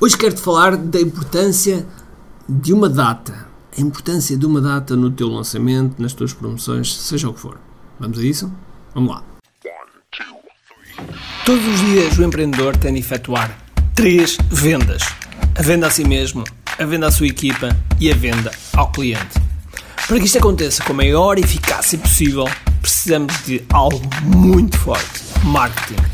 Hoje quero-te falar da importância de uma data. A importância de uma data no teu lançamento, nas tuas promoções, seja o que for. Vamos a isso? Vamos lá. Todos os dias o empreendedor tem de efetuar três vendas: a venda a si mesmo, a venda à sua equipa e a venda ao cliente. Para que isto aconteça com a maior eficácia possível, precisamos de algo muito forte: marketing.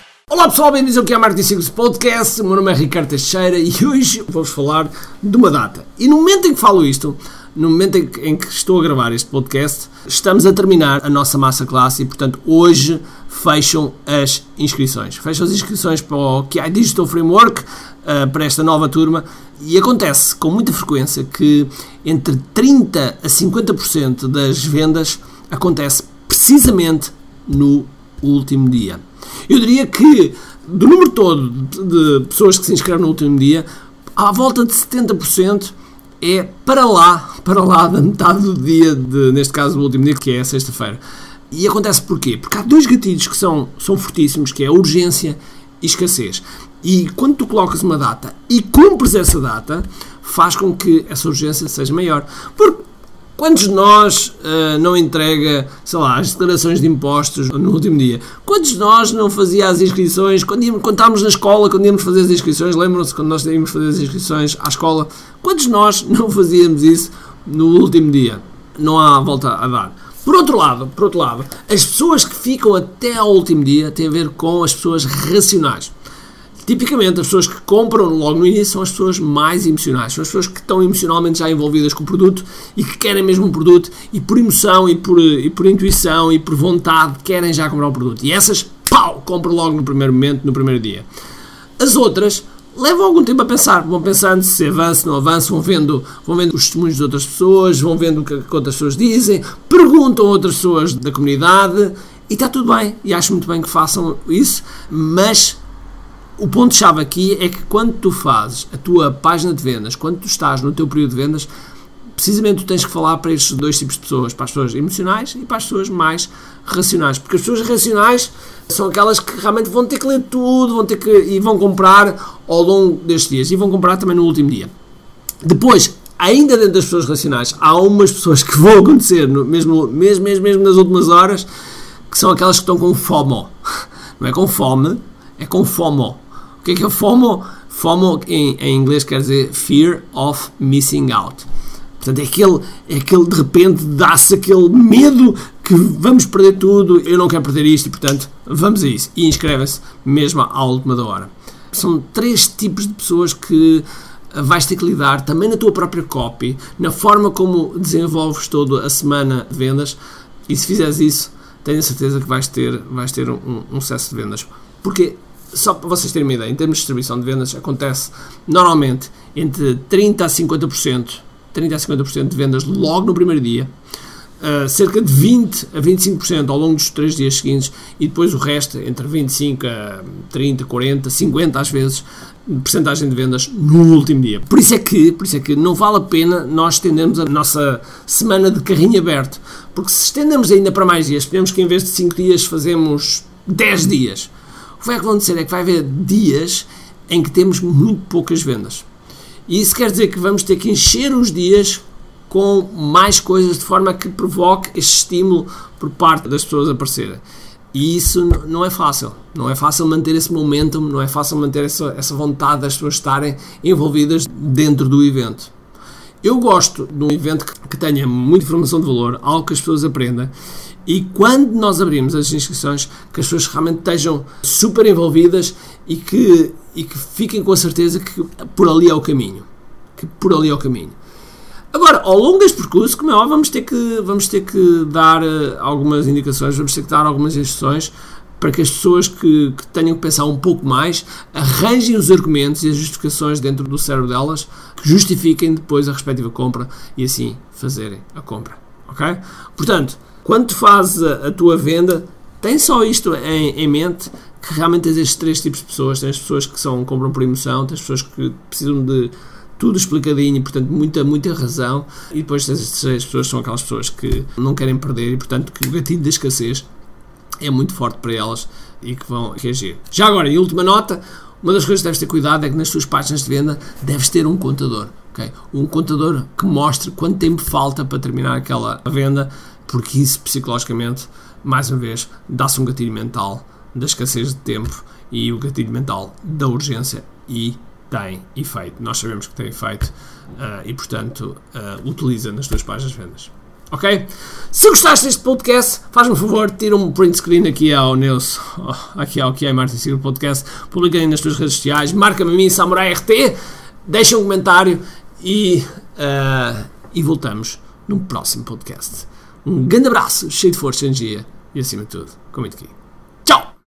Olá pessoal, bem-vindos ao QI Marketing Secrets Podcast. O meu nome é Ricardo Teixeira e hoje vou-vos falar de uma data. E no momento em que falo isto, no momento em que, em que, estou a gravar este podcast, estamos a terminar a nossa massa classe e, portanto, hoje fecham as inscrições. Fecham as inscrições para o QI Digital Framework, uh, para esta nova turma, e acontece com muita frequência que entre 30% a 50% das vendas acontece precisamente no último dia. Eu diria que do número todo de pessoas que se inscrevem no último dia, à volta de 70% é para lá, para lá da metade do dia, de, neste caso o último dia, que é sexta-feira. E acontece porquê? Porque há dois gatilhos que são, são fortíssimos, que é a urgência e escassez. E quando tu colocas uma data e cumpres essa data, faz com que essa urgência seja maior. Porque Quantos de nós uh, não entrega, sei lá, as declarações de impostos no último dia? Quantos de nós não fazia as inscrições? Quando, íamos, quando estávamos na escola, quando íamos fazer as inscrições, lembram-se quando nós íamos fazer as inscrições à escola? Quantos de nós não fazíamos isso no último dia? Não há volta a dar. Por outro lado, por outro lado, as pessoas que ficam até ao último dia têm a ver com as pessoas racionais. Tipicamente, as pessoas que compram logo no início são as pessoas mais emocionais, são as pessoas que estão emocionalmente já envolvidas com o produto e que querem mesmo um produto e por emoção e por, e por intuição e por vontade querem já comprar o produto. E essas, pau, compram logo no primeiro momento, no primeiro dia. As outras levam algum tempo a pensar, vão pensando se avança, não avança, vão vendo, vão vendo os testemunhos de outras pessoas, vão vendo o que outras pessoas dizem, perguntam a outras pessoas da comunidade e está tudo bem. E acho muito bem que façam isso, mas o ponto-chave aqui é que quando tu fazes a tua página de vendas, quando tu estás no teu período de vendas, precisamente tu tens que falar para estes dois tipos de pessoas, para as pessoas emocionais e para as pessoas mais racionais. Porque as pessoas racionais são aquelas que realmente vão ter que ler tudo, vão ter que e vão comprar ao longo destes dias e vão comprar também no último dia. Depois, ainda dentro das pessoas racionais, há umas pessoas que vão acontecer, no, mesmo, mesmo, mesmo, mesmo nas últimas horas, que são aquelas que estão com FOMO. Não é com fome, é com FOMO. O que é que é FOMO? FOMO em, em inglês quer dizer Fear of Missing Out. Portanto, é aquele, é aquele de repente dá-se aquele medo que vamos perder tudo, eu não quero perder isto e, portanto, vamos a isso. E inscrevem-se mesmo à última da hora. São três tipos de pessoas que vais ter que lidar também na tua própria copy, na forma como desenvolves toda a semana de vendas. E se fizeres isso, tenho a certeza que vais ter, vais ter um, um sucesso de vendas. Porque só para vocês terem uma ideia, em termos de distribuição de vendas, acontece normalmente entre 30% a 50%, 30% a 50% de vendas logo no primeiro dia, uh, cerca de 20% a 25% ao longo dos 3 dias seguintes e depois o resto, entre 25% a 30%, 40%, 50% às vezes, percentagem de vendas no último dia. Por isso é que, por isso é que não vale a pena nós estendermos a nossa semana de carrinho aberto, porque se estendemos ainda para mais dias, podemos que em vez de 5 dias fazemos 10 dias, que vai acontecer é que vai haver dias em que temos muito poucas vendas. E isso quer dizer que vamos ter que encher os dias com mais coisas de forma que provoque este estímulo por parte das pessoas aparecerem. E isso não é fácil. Não é fácil manter esse momentum, não é fácil manter essa, essa vontade das pessoas estarem envolvidas dentro do evento. Eu gosto de um evento que, que tenha muita informação de valor, algo que as pessoas aprendam e quando nós abrimos as inscrições, que as pessoas realmente estejam super envolvidas e que, e que fiquem com a certeza que por ali é o caminho. Que por ali é o caminho. Agora, ao longo deste percurso, como é óbvio, vamos ter que, vamos ter que dar uh, algumas indicações, vamos ter que dar algumas instruções para que as pessoas que, que tenham que pensar um pouco mais arranjem os argumentos e as justificações dentro do cérebro delas que justifiquem depois a respectiva compra e assim fazerem a compra. Ok? Portanto, quando tu fazes a, a tua venda, tem só isto em, em, mente que realmente tens estes três tipos de pessoas. Tens pessoas que são, compram por emoção, tens pessoas que precisam de tudo explicadinho e, portanto, muita, muita razão. E depois estas três pessoas são aquelas pessoas que não querem perder e, portanto, que o gatilho da escassez é muito forte para elas e que vão reagir. Já agora, em última nota, uma das coisas que deves ter cuidado é que nas tuas páginas de venda deves ter um contador. Okay? Um contador que mostre quanto tempo falta para terminar aquela venda, porque isso psicologicamente mais uma vez, dá-se um gatilho mental da escassez de tempo e o gatilho mental da urgência e tem efeito. Nós sabemos que tem efeito uh, e, portanto, uh, utiliza nas tuas páginas de vendas. Ok? Se gostaste deste podcast, faz-me um favor, tira um print screen aqui ao Neus, aqui ao que é Martin Siglo Podcast, publica aí nas tuas redes sociais, marca-me a mim, Samurai RT, deixa um comentário e, uh, e voltamos num próximo podcast. Um grande abraço, cheio de força e energia e acima de tudo, com muito aqui.